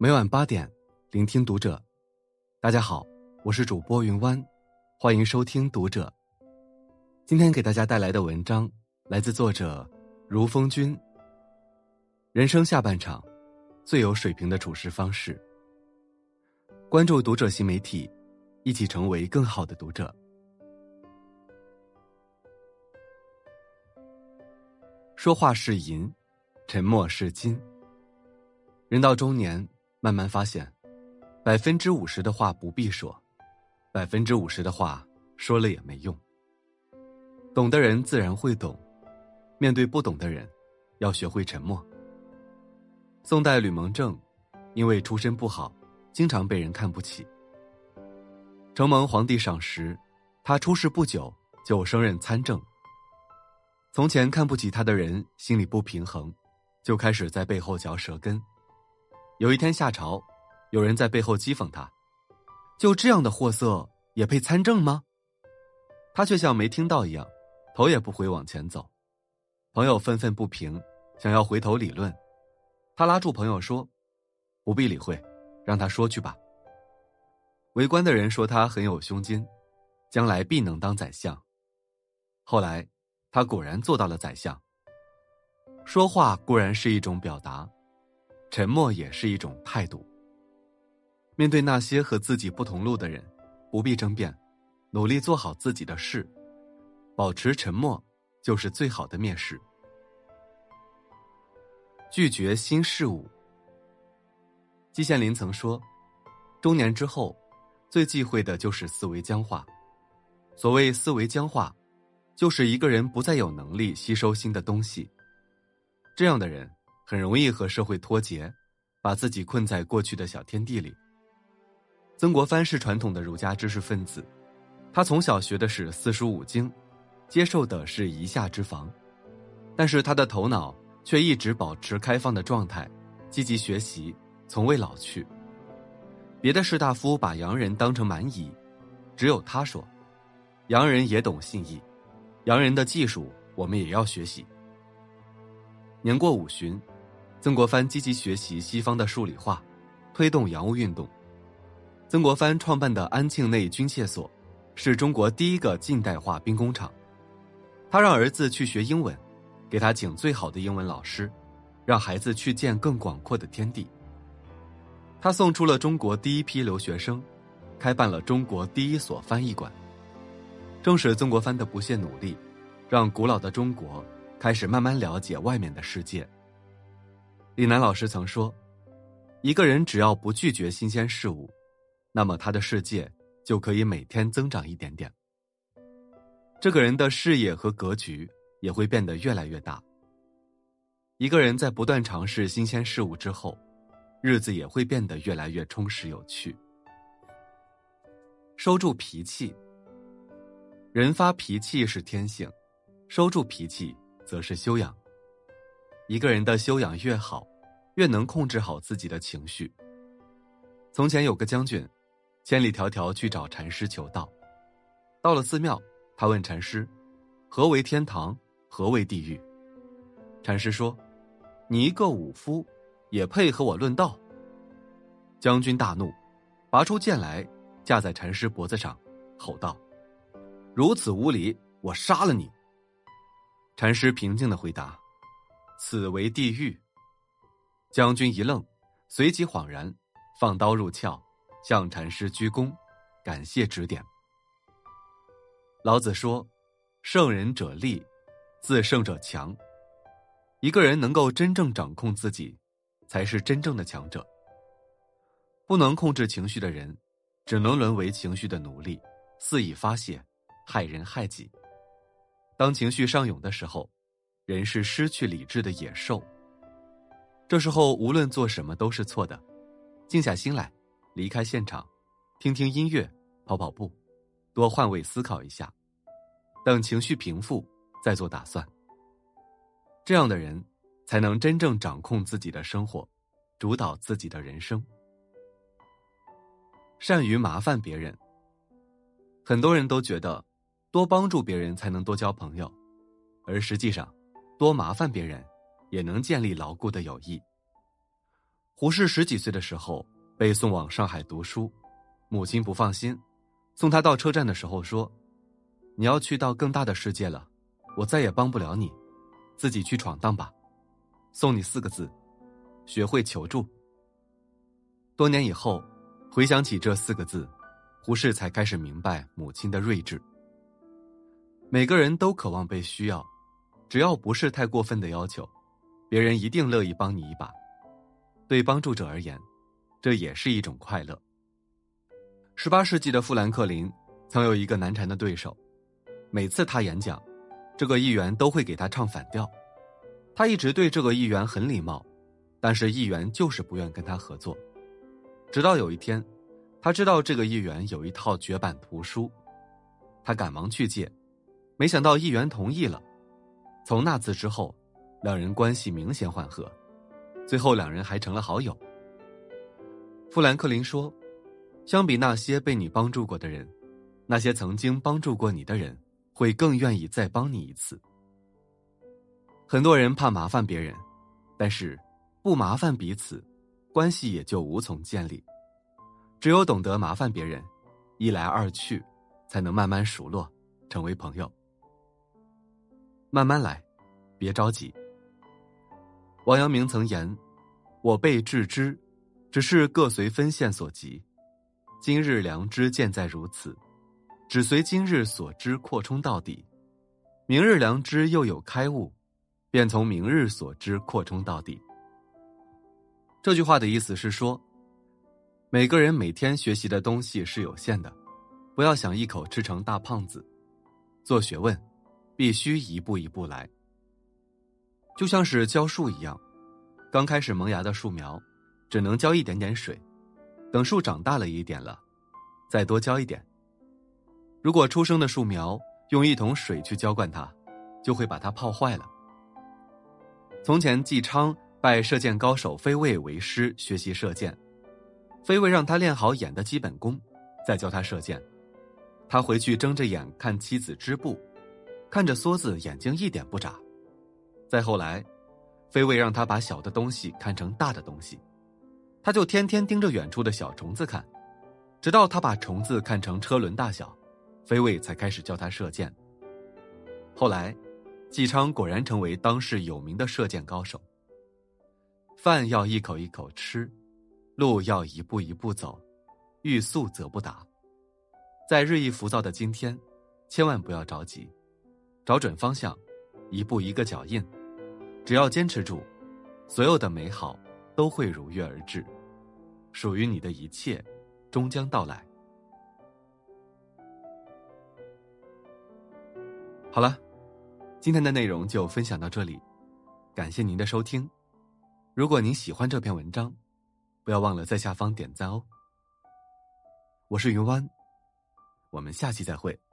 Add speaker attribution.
Speaker 1: 每晚八点，聆听读者。大家好，我是主播云湾，欢迎收听读者。今天给大家带来的文章来自作者如风君。人生下半场，最有水平的处事方式。关注读者新媒体，一起成为更好的读者。说话是银，沉默是金。人到中年。慢慢发现，百分之五十的话不必说，百分之五十的话说了也没用。懂的人自然会懂，面对不懂的人，要学会沉默。宋代吕蒙正，因为出身不好，经常被人看不起。承蒙皇帝赏识，他出世不久就升任参政。从前看不起他的人心里不平衡，就开始在背后嚼舌根。有一天下朝，有人在背后讥讽他：“就这样的货色也配参政吗？”他却像没听到一样，头也不回往前走。朋友愤愤不平，想要回头理论，他拉住朋友说：“不必理会，让他说去吧。”围观的人说他很有胸襟，将来必能当宰相。后来，他果然做到了宰相。说话固然是一种表达。沉默也是一种态度。面对那些和自己不同路的人，不必争辩，努力做好自己的事，保持沉默就是最好的面试。拒绝新事物。季羡林曾说：“中年之后，最忌讳的就是思维僵化。所谓思维僵化，就是一个人不再有能力吸收新的东西。这样的人。”很容易和社会脱节，把自己困在过去的小天地里。曾国藩是传统的儒家知识分子，他从小学的是四书五经，接受的是夷夏之防，但是他的头脑却一直保持开放的状态，积极学习，从未老去。别的士大夫把洋人当成蛮夷，只有他说：“洋人也懂信义，洋人的技术我们也要学习。”年过五旬。曾国藩积极学习西方的数理化，推动洋务运动。曾国藩创办的安庆内军械所，是中国第一个近代化兵工厂。他让儿子去学英文，给他请最好的英文老师，让孩子去见更广阔的天地。他送出了中国第一批留学生，开办了中国第一所翻译馆。正是曾国藩的不懈努力，让古老的中国开始慢慢了解外面的世界。李楠老师曾说：“一个人只要不拒绝新鲜事物，那么他的世界就可以每天增长一点点。这个人的视野和格局也会变得越来越大。一个人在不断尝试新鲜事物之后，日子也会变得越来越充实有趣。收住脾气，人发脾气是天性，收住脾气则是修养。”一个人的修养越好，越能控制好自己的情绪。从前有个将军，千里迢迢去找禅师求道。到了寺庙，他问禅师：“何为天堂？何为地狱？”禅师说：“你一个武夫，也配和我论道？”将军大怒，拔出剑来，架在禅师脖子上，吼道：“如此无礼，我杀了你！”禅师平静的回答。此为地狱。将军一愣，随即恍然，放刀入鞘，向禅师鞠躬，感谢指点。老子说：“胜人者力，自胜者强。”一个人能够真正掌控自己，才是真正的强者。不能控制情绪的人，只能沦为情绪的奴隶，肆意发泄，害人害己。当情绪上涌的时候。人是失去理智的野兽。这时候无论做什么都是错的，静下心来，离开现场，听听音乐，跑跑步，多换位思考一下，等情绪平复再做打算。这样的人才能真正掌控自己的生活，主导自己的人生。善于麻烦别人。很多人都觉得，多帮助别人才能多交朋友，而实际上。多麻烦别人，也能建立牢固的友谊。胡适十几岁的时候被送往上海读书，母亲不放心，送他到车站的时候说：“你要去到更大的世界了，我再也帮不了你，自己去闯荡吧。”送你四个字：学会求助。多年以后，回想起这四个字，胡适才开始明白母亲的睿智。每个人都渴望被需要，只要不是太过分的要求，别人一定乐意帮你一把。对帮助者而言，这也是一种快乐。十八世纪的富兰克林曾有一个难缠的对手，每次他演讲，这个议员都会给他唱反调。他一直对这个议员很礼貌，但是议员就是不愿跟他合作。直到有一天，他知道这个议员有一套绝版图书，他赶忙去借，没想到议员同意了。从那次之后，两人关系明显缓和，最后两人还成了好友。富兰克林说：“相比那些被你帮助过的人，那些曾经帮助过你的人，会更愿意再帮你一次。”很多人怕麻烦别人，但是不麻烦彼此，关系也就无从建立。只有懂得麻烦别人，一来二去，才能慢慢熟络，成为朋友。慢慢来，别着急。王阳明曾言：“我辈致知，只是各随分线所及。今日良知见在如此，只随今日所知扩充到底。明日良知又有开悟。”便从明日所知扩充到底。这句话的意思是说，每个人每天学习的东西是有限的，不要想一口吃成大胖子。做学问，必须一步一步来。就像是浇树一样，刚开始萌芽的树苗，只能浇一点点水，等树长大了一点了，再多浇一点。如果出生的树苗用一桶水去浇灌它，就会把它泡坏了。从前，纪昌拜射箭高手飞卫为师学习射箭，飞卫让他练好眼的基本功，再教他射箭。他回去睁着眼看妻子织布，看着梭子眼睛一点不眨。再后来，飞卫让他把小的东西看成大的东西，他就天天盯着远处的小虫子看，直到他把虫子看成车轮大小，飞卫才开始教他射箭。后来。纪昌果然成为当世有名的射箭高手。饭要一口一口吃，路要一步一步走，欲速则不达。在日益浮躁的今天，千万不要着急，找准方向，一步一个脚印，只要坚持住，所有的美好都会如约而至，属于你的一切，终将到来。好了。今天的内容就分享到这里，感谢您的收听。如果您喜欢这篇文章，不要忘了在下方点赞哦。我是云湾，我们下期再会。